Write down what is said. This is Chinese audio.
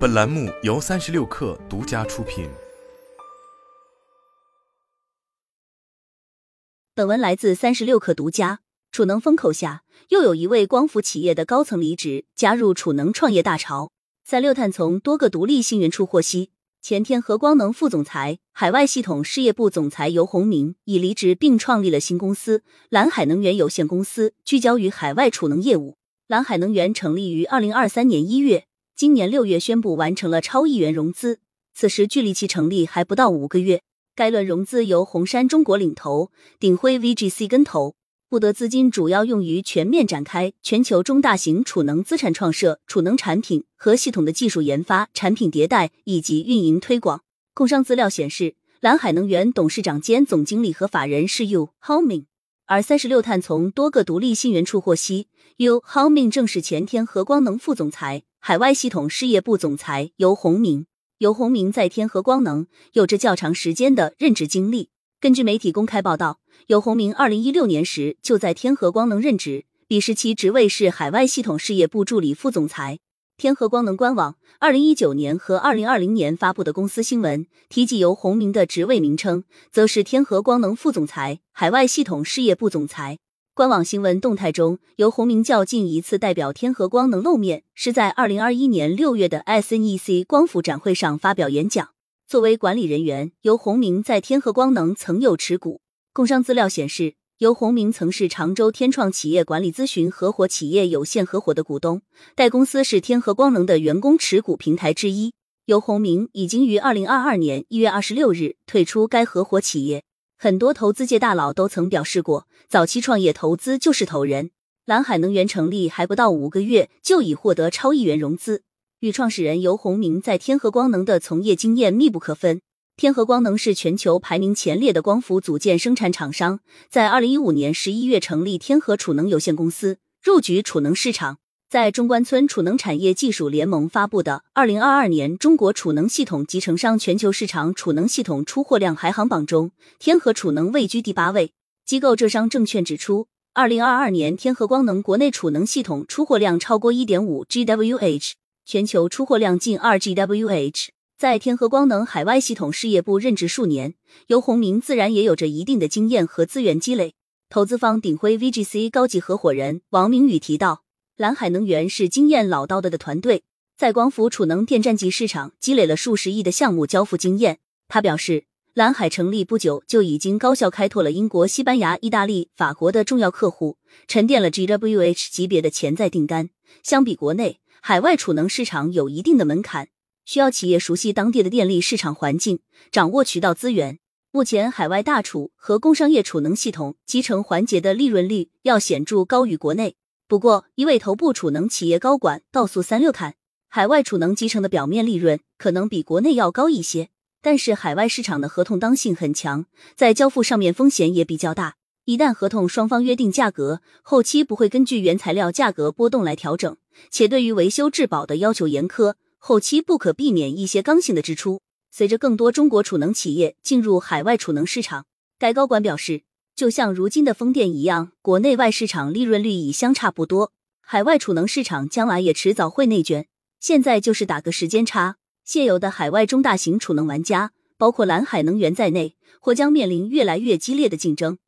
本栏目由三十六氪独家出品。本文来自三十六氪独家。储能风口下，又有一位光伏企业的高层离职，加入储能创业大潮。三六碳从多个独立信源处获悉，前天和光能副总裁、海外系统事业部总裁尤鸿明已离职，并创立了新公司蓝海能源有限公司，聚焦于海外储能业务。蓝海能源成立于二零二三年一月，今年六月宣布完成了超亿元融资，此时距离其成立还不到五个月。该轮融资由红杉中国领投，鼎晖 VGC 跟投。不得资金主要用于全面展开全球中大型储能资产创设、储能产品和系统的技术研发、产品迭代以及运营推广。工商资料显示，蓝海能源董事长兼总经理和法人是 You Homing。而三十六碳从多个独立信源处获悉，U Homing 正是前天和光能副总裁、海外系统事业部总裁尤鸿明。尤鸿明在天合光能有着较长时间的任职经历。根据媒体公开报道，尤鸿明二零一六年时就在天合光能任职，彼时其职位是海外系统事业部助理副总裁。天合光能官网二零一九年和二零二零年发布的公司新闻提及尤鸿明的职位名称，则是天合光能副总裁、海外系统事业部总裁。官网新闻动态中，尤鸿明较近一次代表天合光能露面，是在二零二一年六月的 SNEC 光伏展会上发表演讲。作为管理人员，尤鸿明在天合光能曾有持股。工商资料显示，尤鸿明曾是常州天创企业管理咨询合伙企业有限合伙的股东，该公司是天合光能的员工持股平台之一。尤鸿明已经于二零二二年一月二十六日退出该合伙企业。很多投资界大佬都曾表示过，早期创业投资就是投人。蓝海能源成立还不到五个月，就已获得超亿元融资。与创始人尤鸿明在天合光能的从业经验密不可分。天合光能是全球排名前列的光伏组件生产厂商，在二零一五年十一月成立天合储能有限公司，入局储能市场。在中关村储能产业技术联盟发布的二零二二年中国储能系统集成商全球市场储能系统出货量排行榜中，天合储能位居第八位。机构浙商证券指出，二零二二年天合光能国内储能系统出货量超过一点五 GWh。全球出货量近二 GWh，在天合光能海外系统事业部任职数年，尤鸿明自然也有着一定的经验和资源积累。投资方鼎晖 VGC 高级合伙人王明宇提到，蓝海能源是经验老道的的团队，在光伏储能电站级市场积累了数十亿的项目交付经验。他表示，蓝海成立不久就已经高效开拓了英国、西班牙、意大利、法国的重要客户，沉淀了 GWh 级别的潜在订单。相比国内。海外储能市场有一定的门槛，需要企业熟悉当地的电力市场环境，掌握渠道资源。目前，海外大储和工商业储能系统集成环节的利润率要显著高于国内。不过，一位头部储能企业高管告诉三六看，海外储能集成的表面利润可能比国内要高一些，但是海外市场的合同当性很强，在交付上面风险也比较大。一旦合同双方约定价格，后期不会根据原材料价格波动来调整，且对于维修质保的要求严苛，后期不可避免一些刚性的支出。随着更多中国储能企业进入海外储能市场，该高管表示，就像如今的风电一样，国内外市场利润率已相差不多，海外储能市场将来也迟早会内卷，现在就是打个时间差。现有的海外中大型储能玩家，包括蓝海能源在内，或将面临越来越激烈的竞争。